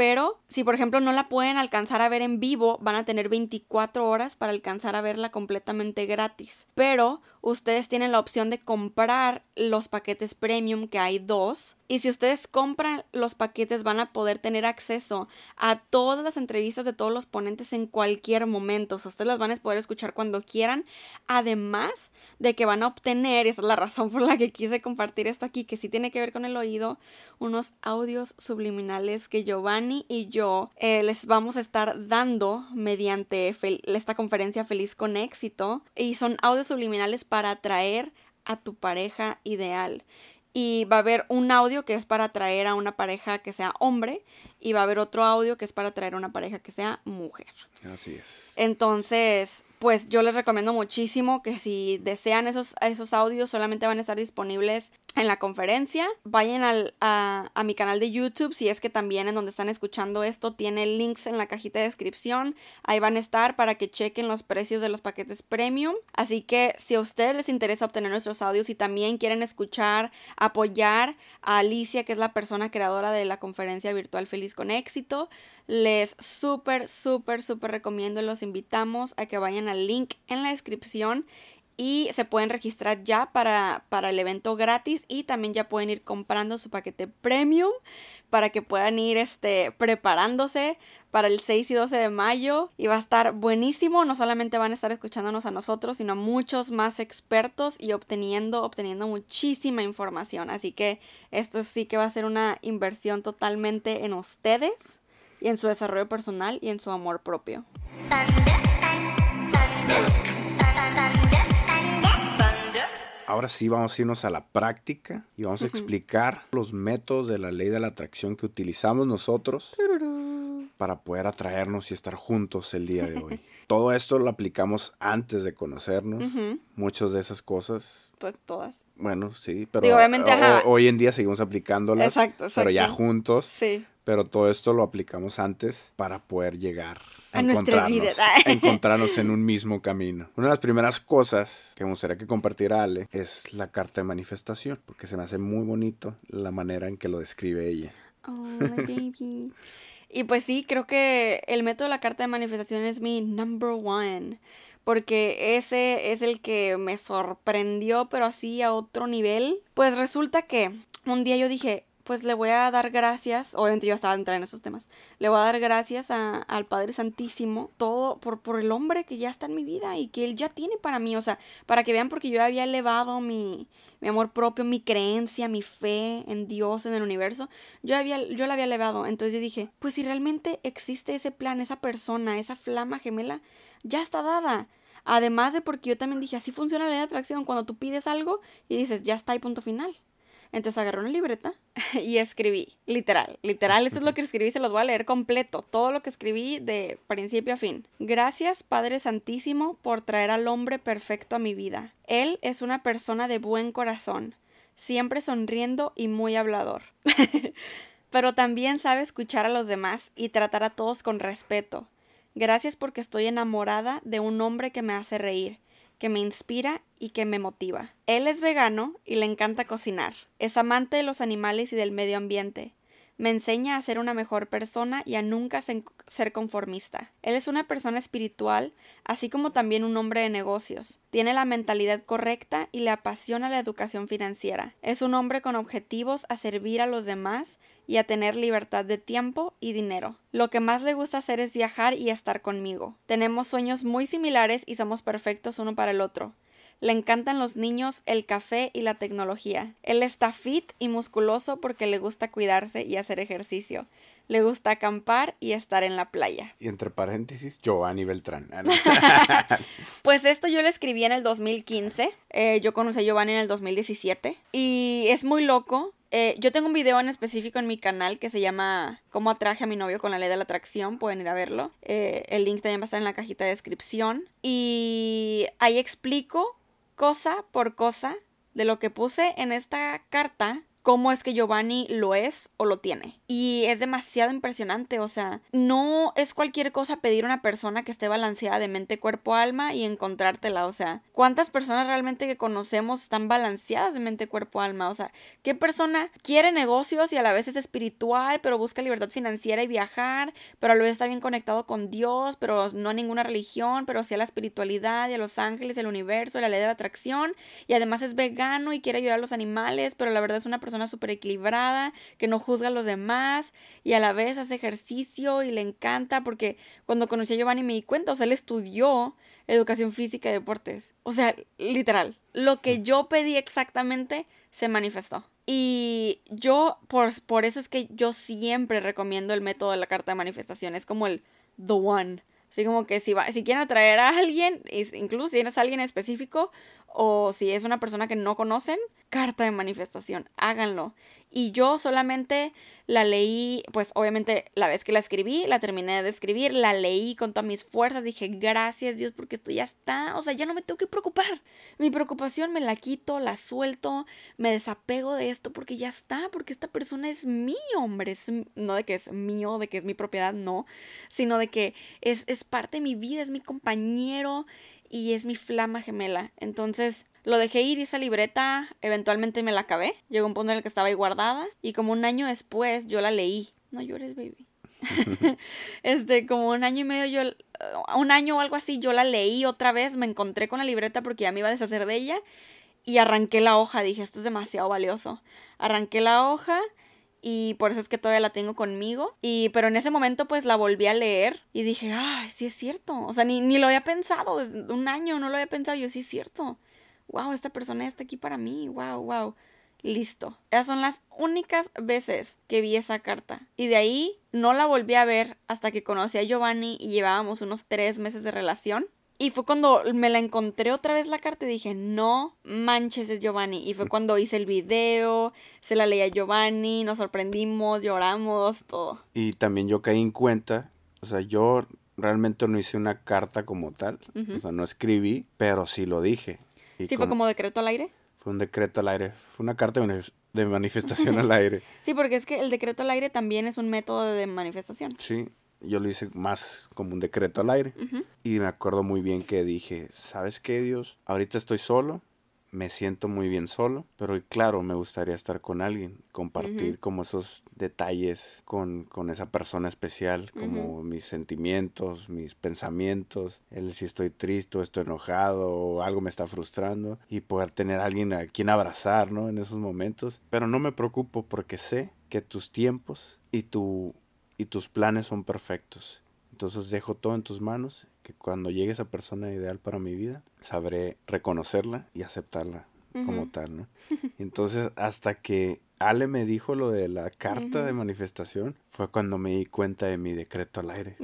pero si por ejemplo no la pueden alcanzar a ver en vivo, van a tener 24 horas para alcanzar a verla completamente gratis. Pero ustedes tienen la opción de comprar los paquetes premium, que hay dos. Y si ustedes compran los paquetes van a poder tener acceso a todas las entrevistas de todos los ponentes en cualquier momento. Ustedes las van a poder escuchar cuando quieran. Además de que van a obtener, esa es la razón por la que quise compartir esto aquí, que sí tiene que ver con el oído, unos audios subliminales que Giovanni y yo eh, les vamos a estar dando mediante esta conferencia Feliz con éxito y son audios subliminales para atraer a tu pareja ideal. Y va a haber un audio que es para atraer a una pareja que sea hombre y va a haber otro audio que es para atraer a una pareja que sea mujer. Así es. Entonces, pues yo les recomiendo muchísimo que si desean esos, esos audios solamente van a estar disponibles en la conferencia. Vayan al, a, a, mi canal de YouTube, si es que también en donde están escuchando esto tiene links en la cajita de descripción. Ahí van a estar para que chequen los precios de los paquetes premium. Así que si a ustedes les interesa obtener nuestros audios y también quieren escuchar, apoyar a Alicia, que es la persona creadora de la conferencia virtual Feliz con Éxito, les súper, súper, súper recomiendo, los invitamos a que vayan al link en la descripción y se pueden registrar ya para, para el evento gratis y también ya pueden ir comprando su paquete premium para que puedan ir este, preparándose para el 6 y 12 de mayo y va a estar buenísimo, no solamente van a estar escuchándonos a nosotros, sino a muchos más expertos y obteniendo, obteniendo muchísima información, así que esto sí que va a ser una inversión totalmente en ustedes y en su desarrollo personal y en su amor propio. Ahora sí vamos a irnos a la práctica y vamos a explicar los métodos de la ley de la atracción que utilizamos nosotros para poder atraernos y estar juntos el día de hoy. <laughs> Todo esto lo aplicamos antes de conocernos, muchas de esas cosas. Pues todas. Bueno, sí, pero obviamente, hoy en día seguimos aplicándolas, exacto, exacto. pero ya juntos. Sí. Pero todo esto lo aplicamos antes para poder llegar a, encontrarnos, encontrarnos en un mismo camino. Una de las primeras cosas que me gustaría que compartiera Ale es la carta de manifestación, porque se me hace muy bonito la manera en que lo describe ella. Oh, my baby. <laughs> y pues sí, creo que el método de la carta de manifestación es mi number one, porque ese es el que me sorprendió, pero así a otro nivel. Pues resulta que un día yo dije, pues le voy a dar gracias, obviamente yo estaba entrando en esos temas, le voy a dar gracias al Padre Santísimo, todo por, por el hombre que ya está en mi vida y que Él ya tiene para mí, o sea, para que vean porque yo había elevado mi, mi amor propio, mi creencia, mi fe en Dios, en el universo, yo, había, yo la había elevado, entonces yo dije, pues si realmente existe ese plan, esa persona, esa flama gemela, ya está dada. Además de porque yo también dije, así funciona la ley de atracción, cuando tú pides algo y dices, ya está y punto final. Entonces agarré una libreta <laughs> y escribí, literal, literal, esto es lo que <laughs> escribí, se los voy a leer completo, todo lo que escribí de principio a fin. Gracias, Padre Santísimo, por traer al hombre perfecto a mi vida. Él es una persona de buen corazón, siempre sonriendo y muy hablador. <laughs> Pero también sabe escuchar a los demás y tratar a todos con respeto. Gracias porque estoy enamorada de un hombre que me hace reír que me inspira y que me motiva. Él es vegano y le encanta cocinar. Es amante de los animales y del medio ambiente. Me enseña a ser una mejor persona y a nunca se- ser conformista. Él es una persona espiritual, así como también un hombre de negocios. Tiene la mentalidad correcta y le apasiona la educación financiera. Es un hombre con objetivos a servir a los demás y a tener libertad de tiempo y dinero. Lo que más le gusta hacer es viajar y estar conmigo. Tenemos sueños muy similares y somos perfectos uno para el otro. Le encantan los niños, el café y la tecnología. Él está fit y musculoso porque le gusta cuidarse y hacer ejercicio. Le gusta acampar y estar en la playa. Y entre paréntesis, Giovanni Beltrán. Ah. <laughs> Pues esto yo lo escribí en el 2015. eh, yo conocí a Giovanni en el 2017. Y es muy loco. eh, yo tengo un video en específico en mi canal que se llama Cómo atraje a mi novio con la ley de la atracción. Pueden ir a verlo. Eh, el link también va a estar en la cajita de descripción. Y ahí explico cosa por cosa de lo que puse en esta carta cómo es que Giovanni lo es o lo tiene. Y es demasiado impresionante, o sea, no es cualquier cosa pedir a una persona que esté balanceada de mente, cuerpo, alma y encontrártela, o sea, ¿cuántas personas realmente que conocemos están balanceadas de mente, cuerpo, alma? O sea, ¿qué persona quiere negocios y a la vez es espiritual, pero busca libertad financiera y viajar, pero a la vez está bien conectado con Dios, pero no a ninguna religión, pero sí a la espiritualidad y a los ángeles, el universo, la ley de la atracción, y además es vegano y quiere ayudar a los animales, pero la verdad es una persona súper equilibrada, que no juzga a los demás, y a la vez hace ejercicio y le encanta, porque cuando conocí a Giovanni me di cuenta, o sea, él estudió educación física y deportes. O sea, literal, lo que yo pedí exactamente se manifestó. Y yo, por, por eso es que yo siempre recomiendo el método de la carta de manifestación. Es como el the one. Así como que si, va, si quieren atraer a alguien, incluso si eres alguien específico o si es una persona que no conocen, carta de manifestación, háganlo. Y yo solamente la leí, pues obviamente la vez que la escribí, la terminé de escribir, la leí con todas mis fuerzas, dije gracias Dios porque esto ya está, o sea, ya no me tengo que preocupar. Mi preocupación me la quito, la suelto, me desapego de esto porque ya está, porque esta persona es mi hombre, es, no de que es mío, de que es mi propiedad, no, sino de que es, es parte de mi vida, es mi compañero y es mi flama gemela. Entonces lo dejé ir y esa libreta eventualmente me la acabé. Llegó un punto en el que estaba ahí guardada y como un año después yo la leí. No llores, baby. <laughs> <laughs> este, como un año y medio yo, un año o algo así, yo la leí otra vez, me encontré con la libreta porque ya me iba a deshacer de ella y arranqué la hoja, dije, esto es demasiado valioso. Arranqué la hoja y por eso es que todavía la tengo conmigo. Y pero en ese momento pues la volví a leer y dije, ah, sí es cierto. O sea, ni, ni lo había pensado, un año no lo había pensado, yo sí es cierto. Wow, esta persona está aquí para mí, wow, wow. Listo. Esas son las únicas veces que vi esa carta. Y de ahí no la volví a ver hasta que conocí a Giovanni y llevábamos unos tres meses de relación. Y fue cuando me la encontré otra vez la carta y dije, no manches, es Giovanni. Y fue cuando hice el video, se la leí a Giovanni, nos sorprendimos, lloramos, todo. Y también yo caí en cuenta, o sea, yo realmente no hice una carta como tal, o sea, no escribí, pero sí lo dije. Y Sí, fue como decreto al aire. Fue un decreto al aire, fue una carta de manifestación al aire. <laughs> Sí, porque es que el decreto al aire también es un método de manifestación. Sí, yo lo hice más como un decreto al aire. Y me acuerdo muy bien que dije, ¿sabes qué, Dios? Ahorita estoy solo, me siento muy bien solo, pero claro, me gustaría estar con alguien, compartir como esos detalles con, con esa persona especial, como mis sentimientos, mis pensamientos, el si estoy triste o estoy enojado o algo me está frustrando y poder tener a alguien a quien abrazar, ¿no? En esos momentos. Pero no me preocupo porque sé que tus tiempos y tu y tus planes son perfectos. Entonces dejo todo en tus manos, que cuando llegue esa persona ideal para mi vida, sabré reconocerla y aceptarla como tal, ¿no? <laughs> Entonces, hasta que Ale me dijo lo de la carta de manifestación, fue cuando me di cuenta de mi decreto al aire.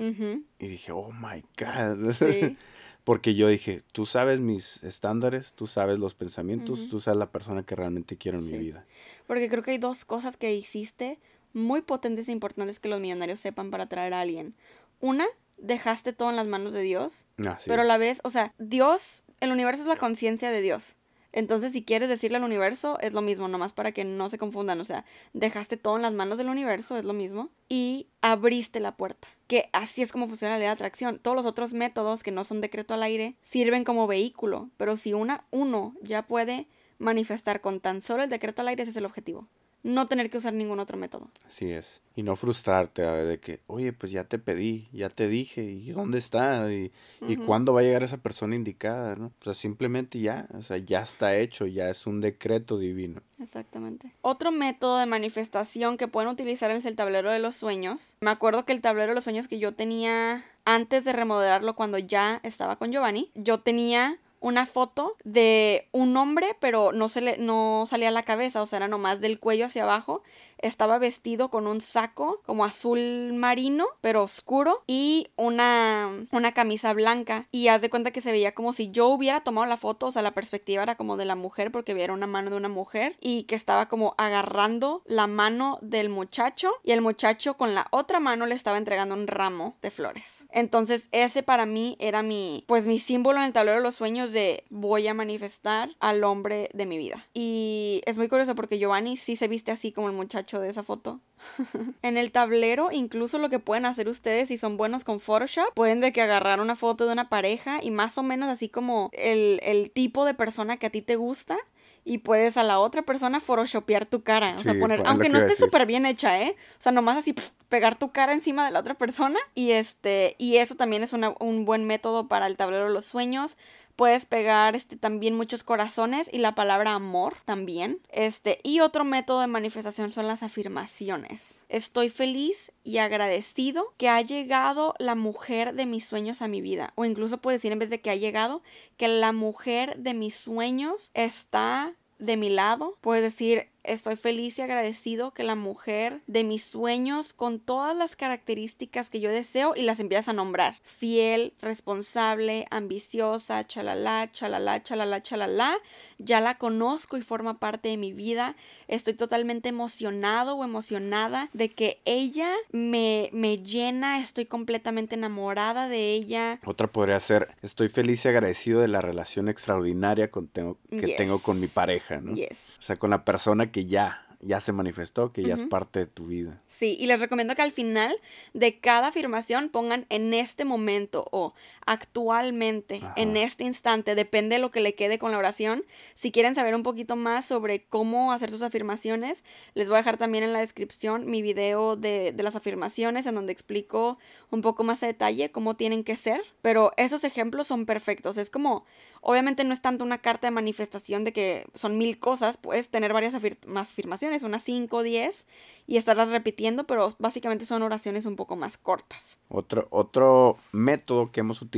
Y dije, oh my God. Sí. <laughs> Porque yo dije, tú sabes mis estándares, tú sabes los pensamientos, tú sabes la persona que realmente quiero en Sí. mi vida. Porque creo que hay dos cosas que hiciste muy potentes e importantes que los millonarios sepan para atraer a alguien. Una, dejaste todo en las manos de Dios, Así pero a la vez, o sea, Dios, el universo es la conciencia de Dios. Entonces, si quieres decirle al universo, es lo mismo, nomás para que no se confundan. O sea, dejaste todo en las manos del universo, es lo mismo. Y abriste la puerta. Que así es como funciona la ley de atracción. Todos los otros métodos que no son decreto al aire sirven como vehículo. Pero si una, uno ya puede manifestar con tan solo el decreto al aire, ese es el objetivo. No tener que usar ningún otro método. Así es. Y no frustrarte a ver, de que, oye, pues ya te pedí, ya te dije, ¿y dónde está? ¿Y, y cuándo va a llegar esa persona indicada? ¿no? O sea, simplemente ya, o sea, ya está hecho, ya es un decreto divino. Exactamente. Otro método de manifestación que pueden utilizar es el tablero de los sueños. Me acuerdo que el tablero de los sueños que yo tenía antes de remodelarlo cuando ya estaba con Giovanni, yo tenía una foto de un hombre, pero no se le no salía la cabeza, o sea, era nomás del cuello hacia abajo. Estaba vestido con un saco como azul marino, pero oscuro, y una, una camisa blanca. Y haz de cuenta que se veía como si yo hubiera tomado la foto, o sea, la perspectiva era como de la mujer, porque era una mano de una mujer, y que estaba como agarrando la mano del muchacho, y el muchacho con la otra mano le estaba entregando un ramo de flores. Entonces, ese para mí era mi, pues mi símbolo en el tablero de los sueños de voy a manifestar al hombre de mi vida. Y es muy curioso porque Giovanni sí se viste así como el muchacho de esa foto. <laughs> en el tablero, incluso lo que pueden hacer ustedes si son buenos con Photoshop, pueden de que agarrar una foto de una pareja y más o menos así como el, el tipo de persona que a ti te gusta y puedes a la otra persona photoshopear tu cara. O sea, Sí, poner, aunque no esté súper bien hecha, ¿eh? O sea, nomás así pegar tu cara encima de la otra persona. Y este, y eso también es una- un buen método para el tablero de los sueños. Puedes pegar este, también muchos corazones y la palabra amor también. Este, y otro método de manifestación son las afirmaciones. Estoy feliz y agradecido que ha llegado la mujer de mis sueños a mi vida. O incluso puedes decir en vez de que ha llegado, que la mujer de mis sueños está de mi lado. Puedes decir, estoy feliz y agradecido que la mujer de mis sueños, con todas las características que yo deseo, y las empiezas a nombrar. Fiel, responsable, ambiciosa, chalala, chalala, chalala, chalala. Ya la conozco y forma parte de mi vida. Estoy totalmente emocionado o emocionada de que ella me, me llena. Estoy completamente enamorada de ella. Otra podría ser, estoy feliz y agradecido de la relación extraordinaria con tengo- que Yes. tengo con mi pareja, ¿no? Yes. O sea, con la persona que ya, ya se manifestó, que ya es parte de tu vida. Sí, y les recomiendo que al final de cada afirmación pongan en este momento o actualmente, Ajá. en este instante, depende de lo que le quede con la oración. Si quieren saber un poquito más sobre cómo hacer sus afirmaciones, les voy a dejar también en la descripción mi video de, de las afirmaciones en donde explico un poco más a detalle cómo tienen que ser, pero esos ejemplos son perfectos. Es como, obviamente no es tanto una carta de manifestación de que son mil cosas, puedes tener varias afir- afirmaciones, unas 5 o 10, y estarlas repitiendo, pero básicamente son oraciones un poco más cortas. Otro, otro método que hemos utilizado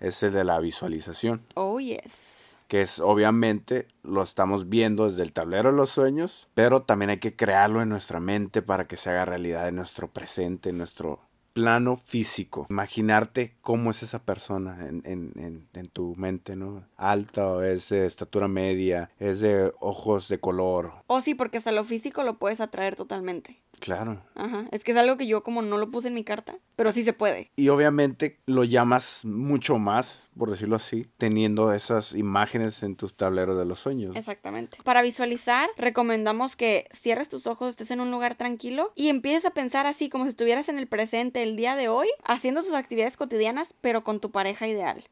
es el de la visualización, Oh, yes. que es obviamente lo estamos viendo desde el tablero de los sueños, pero también hay que crearlo en nuestra mente para que se haga realidad en nuestro presente, en nuestro plano físico. Imaginarte cómo es esa persona en, en- en- en tu mente, ¿no? Alta, o es de estatura media, es de ojos de color. Oh, sí, porque hasta lo físico lo puedes atraer totalmente. Claro. Ajá. Es que es algo que yo como no lo puse en mi carta, pero sí se puede. Y obviamente lo llamas mucho más, por decirlo así, teniendo esas imágenes en tus tableros de los sueños. Exactamente. Para visualizar, recomendamos que cierres tus ojos, estés en un lugar tranquilo y empieces a pensar así como si estuvieras en el presente el día de hoy, haciendo tus actividades cotidianas, pero con tu pareja ideal.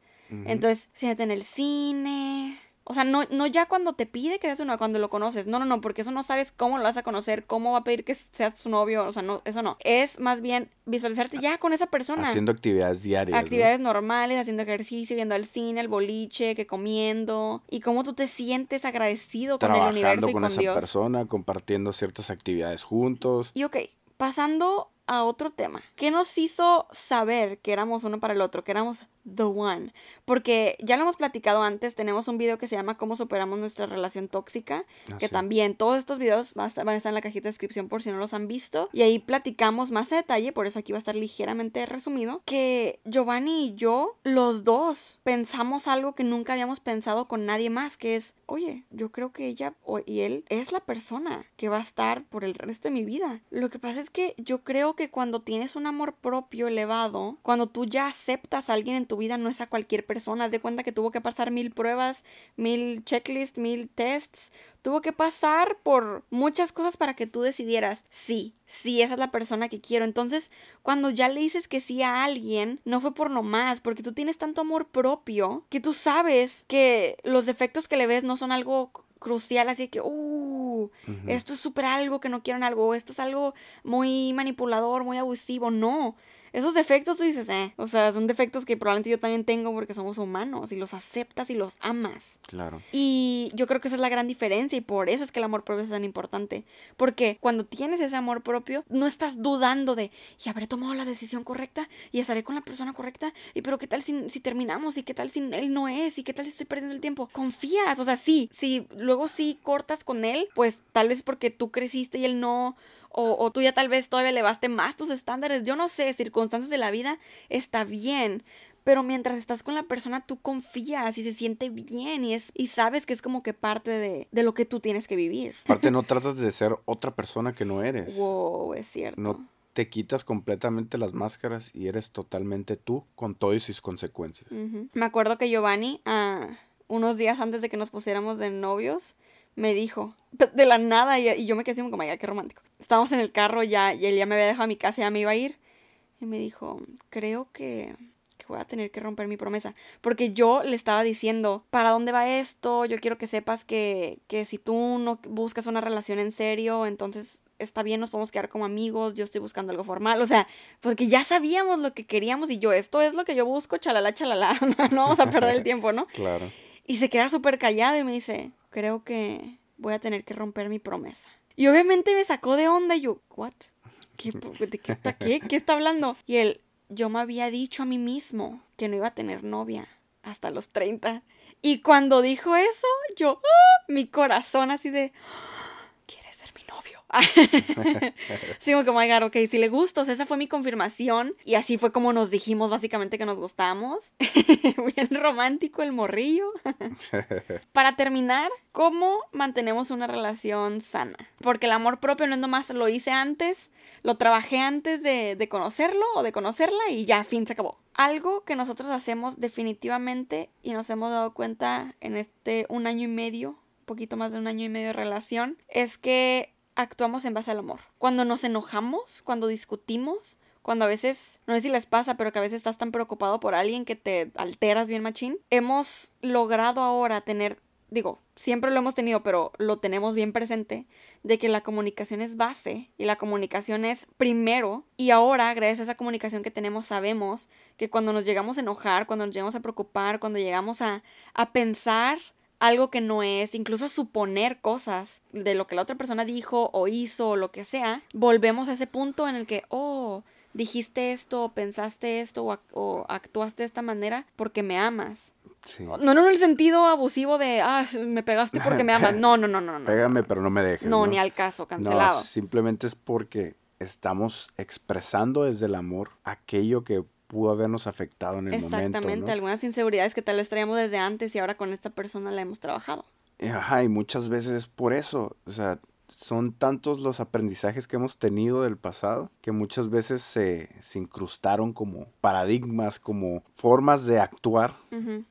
Entonces, siéntate en el cine. O sea, no, no ya cuando te pide que seas uno, cuando lo conoces. No, no, no, porque eso no sabes cómo lo vas a conocer, cómo va a pedir que seas su novio. O sea, no, eso no. Es más bien visualizarte ya con esa persona. Haciendo actividades diarias. ¿no? Actividades normales, haciendo ejercicio, viendo al cine, el boliche, que comiendo. Y cómo tú te sientes agradecido con el universo Trabajando y con con esa Dios. persona, compartiendo ciertas actividades juntos. Y ok, pasando a otro tema. ¿Qué nos hizo saber que éramos uno para el otro? Que éramos the one. Porque ya lo hemos platicado antes, tenemos un video que se llama Cómo superamos nuestra relación tóxica. Ah, que sí. también todos estos videos van a, estar, van a estar en la cajita de descripción por si no los han visto. Y ahí platicamos más a detalle, por eso aquí va a estar ligeramente resumido. Que Giovanni y yo, los dos, pensamos algo que nunca habíamos pensado con nadie más, que es, oye, yo creo que ella y él es la persona que va a estar por el resto de mi vida. Lo que pasa es que yo creo que cuando tienes un amor propio elevado, cuando tú ya aceptas a alguien en tu vida, no es a cualquier persona. Haz de cuenta que tuvo que pasar mil pruebas, mil checklists, mil tests. Tuvo que pasar por muchas cosas para que tú decidieras, sí, sí, esa es la persona que quiero. Entonces, cuando ya le dices que sí a alguien, no fue por nomás, porque tú tienes tanto amor propio que tú sabes que los defectos que le ves no son algo crucial, así que, uh, esto es súper algo que no quieren algo, esto es algo muy manipulador, muy abusivo. No, esos defectos tú dices, eh, o sea, son defectos que probablemente yo también tengo porque somos humanos y los aceptas y los amas. Claro. Y yo creo que esa es la gran diferencia y por eso es que el amor propio es tan importante. Porque cuando tienes ese amor propio, no estás dudando de, y habré tomado la decisión correcta y estaré con la persona correcta, y pero qué tal si, si terminamos y qué tal si él no es y qué tal si estoy perdiendo el tiempo. Confías, o sea, sí, si luego sí cortas con él, pues tal vez porque tú creciste y él no o, tú ya tal vez todavía elevaste más tus estándares, yo no sé, circunstancias de la vida, está bien. Pero mientras estás con la persona, tú confías y se siente bien y, es, y sabes que es como que parte de, de lo que tú tienes que vivir. Aparte, no <laughs> tratas de ser otra persona que no eres. Wow, es cierto. No te quitas completamente las máscaras y eres totalmente tú con todas sus consecuencias. Me acuerdo que Giovanni, ah, unos días antes de que nos pusiéramos de novios, me dijo, de la nada, y, yo me quedé así como, ay, qué romántico. Estábamos en el carro ya, y él ya me había dejado a mi casa, ya me iba a ir. Y me dijo, creo que, que voy a tener que romper mi promesa. Porque yo le estaba diciendo, ¿para dónde va esto? Yo quiero que sepas que, que si tú no buscas una relación en serio, entonces está bien, nos podemos quedar como amigos, yo estoy buscando algo formal, o sea, porque ya sabíamos lo que queríamos y yo, esto es lo que yo busco, chalala, chalala, <laughs> no vamos a perder el tiempo, ¿no? <laughs> Claro. Y se queda súper callado y me dice, creo que voy a tener que romper mi promesa. Y obviamente me sacó de onda y yo, ¿what? ¿Qué, ¿De qué está, qué? ¿Qué está hablando? Y él, yo me había dicho a mí mismo que no iba a tener novia hasta los 30. Y cuando dijo eso, yo, ¡ah! mi corazón así de, <laughs> sí, como que, my God, ok, si le gustos, esa fue mi confirmación. Y así fue como nos dijimos básicamente que nos gustamos. <laughs> Bien romántico el morrillo. <laughs> Para terminar, ¿cómo mantenemos una relación sana? Porque el amor propio no es nomás lo hice antes, lo trabajé antes de, de conocerlo o de conocerla y ya, fin, se acabó. Algo que nosotros hacemos definitivamente y nos hemos dado cuenta en este un año y medio, poquito más de un año y medio de relación, es que actuamos en base al amor. Cuando nos enojamos, cuando discutimos, cuando a veces, no sé si les pasa, pero que a veces estás tan preocupado por alguien que te alteras bien machín, hemos logrado ahora tener, digo, siempre lo hemos tenido, pero lo tenemos bien presente, de que la comunicación es base y la comunicación es primero. Y ahora, gracias a esa comunicación que tenemos, sabemos que cuando nos llegamos a enojar, cuando nos llegamos a preocupar, cuando llegamos a, a pensar algo que no es, incluso suponer cosas de lo que la otra persona dijo o hizo o lo que sea, volvemos a ese punto en el que, oh, dijiste esto, pensaste esto o, actuaste de esta manera porque me amas. No, no en el sentido abusivo de, ah, me pegaste porque me amas. <laughs> No, no, no, no. no Pégame, pero no me dejes. No, ni al caso, cancelado. No, simplemente es porque estamos expresando desde el amor aquello que pudo habernos afectado en el momento. Exactamente, algunas inseguridades que tal vez traíamos desde antes y ahora con esta persona la hemos trabajado. Ajá, y muchas veces es por eso, o sea, son tantos los aprendizajes que hemos tenido del pasado que muchas veces se, se incrustaron como paradigmas, como formas de actuar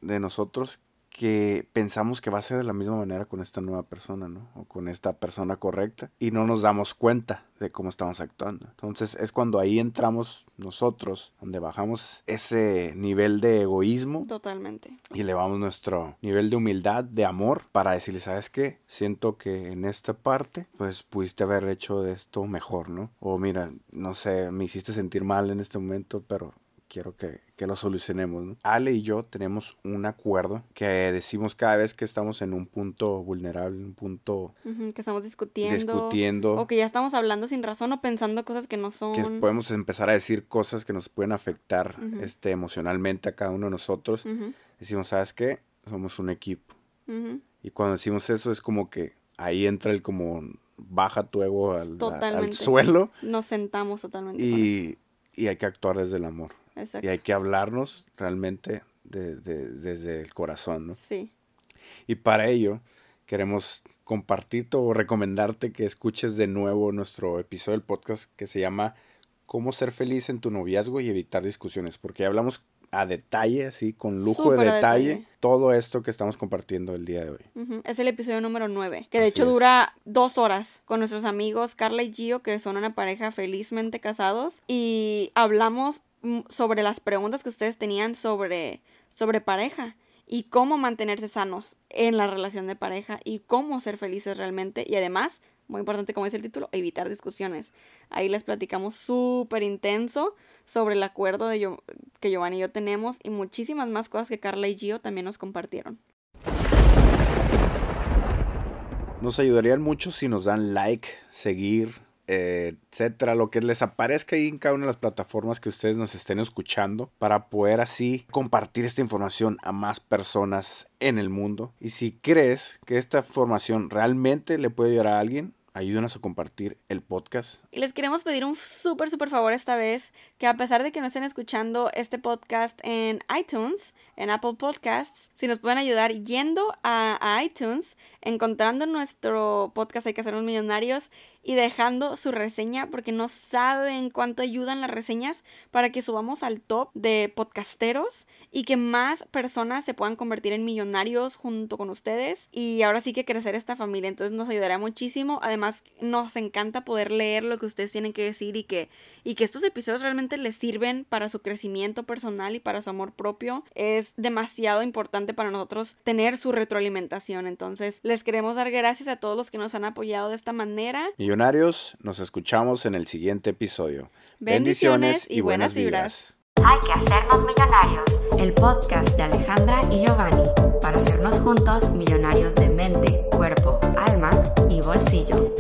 de nosotros que pensamos que va a ser de la misma manera con esta nueva persona, ¿no? O con esta persona correcta y no nos damos cuenta de cómo estamos actuando. Entonces es cuando ahí entramos nosotros, donde bajamos ese nivel de egoísmo. Totalmente. Y elevamos nuestro nivel de humildad, de amor, para decirle, ¿sabes qué? Siento que en esta parte, pues pudiste haber hecho esto mejor, ¿no? O mira, no sé, me hiciste sentir mal en este momento, pero quiero que, lo solucionemos. Ale y yo tenemos un acuerdo que decimos cada vez que estamos en un punto vulnerable, un punto... que estamos discutiendo. O que ya estamos hablando sin razón o pensando cosas que no son... Que podemos empezar a decir cosas que nos pueden afectar este, emocionalmente a cada uno de nosotros. Decimos, ¿sabes qué? Somos un equipo. Y cuando decimos eso es como que ahí entra el como baja tu ego al, al suelo. Nos sentamos totalmente. Y, y hay que actuar desde el amor. Y hay que hablarnos realmente desde el corazón, ¿no? Sí. Y para ello queremos compartirte o recomendarte que escuches de nuevo nuestro episodio del podcast que se llama Cómo ser feliz en tu noviazgo y evitar discusiones, porque hablamos a detalle, así, con lujo de detalle, todo esto que estamos compartiendo el día de hoy. Es el episodio número 9, que de hecho dura dos horas con nuestros amigos Carla y Gio, que son una pareja felizmente casados, y hablamos sobre las preguntas que ustedes tenían sobre, sobre pareja. y cómo mantenerse sanos en la relación de pareja y cómo ser felices realmente y además, muy importante como dice el título, evitar discusiones. Ahí les platicamos súper intenso sobre el acuerdo de que Giovanni y yo tenemos y muchísimas más cosas que Carla y Gio también nos compartieron. Nos ayudarían mucho si nos dan like, seguir, eh, etcétera, lo que les aparezca ahí en cada una de las plataformas que ustedes nos estén escuchando para poder así compartir esta información a más personas en el mundo. Y si crees que esta información realmente le puede ayudar a alguien, ayúdenos a compartir el podcast. Y les queremos pedir un súper, súper favor esta vez, que a pesar de que no estén escuchando este podcast en iTunes, en Apple Podcasts, si nos pueden ayudar yendo a, iTunes, encontrando nuestro podcast Hay que hacernos millonarios y dejando su reseña porque no saben cuánto ayudan las reseñas para que subamos al top de podcasteros y que más personas se puedan convertir en millonarios junto con ustedes y ahora sí que crecer esta familia. Entonces nos ayudará muchísimo. Además nos encanta poder leer lo que ustedes tienen que decir y que, y que estos episodios realmente les sirven para su crecimiento personal y para su amor propio. Es demasiado importante para nosotros tener su retroalimentación. Entonces les queremos dar gracias a todos los que nos han apoyado de esta manera. Millonarios, nos escuchamos en el siguiente episodio. Bendiciones y buenas vibras. Hay que hacernos millonarios. El podcast de Alejandra y Giovanni para hacernos juntos millonarios de mente, cuerpo, alma y bolsillo.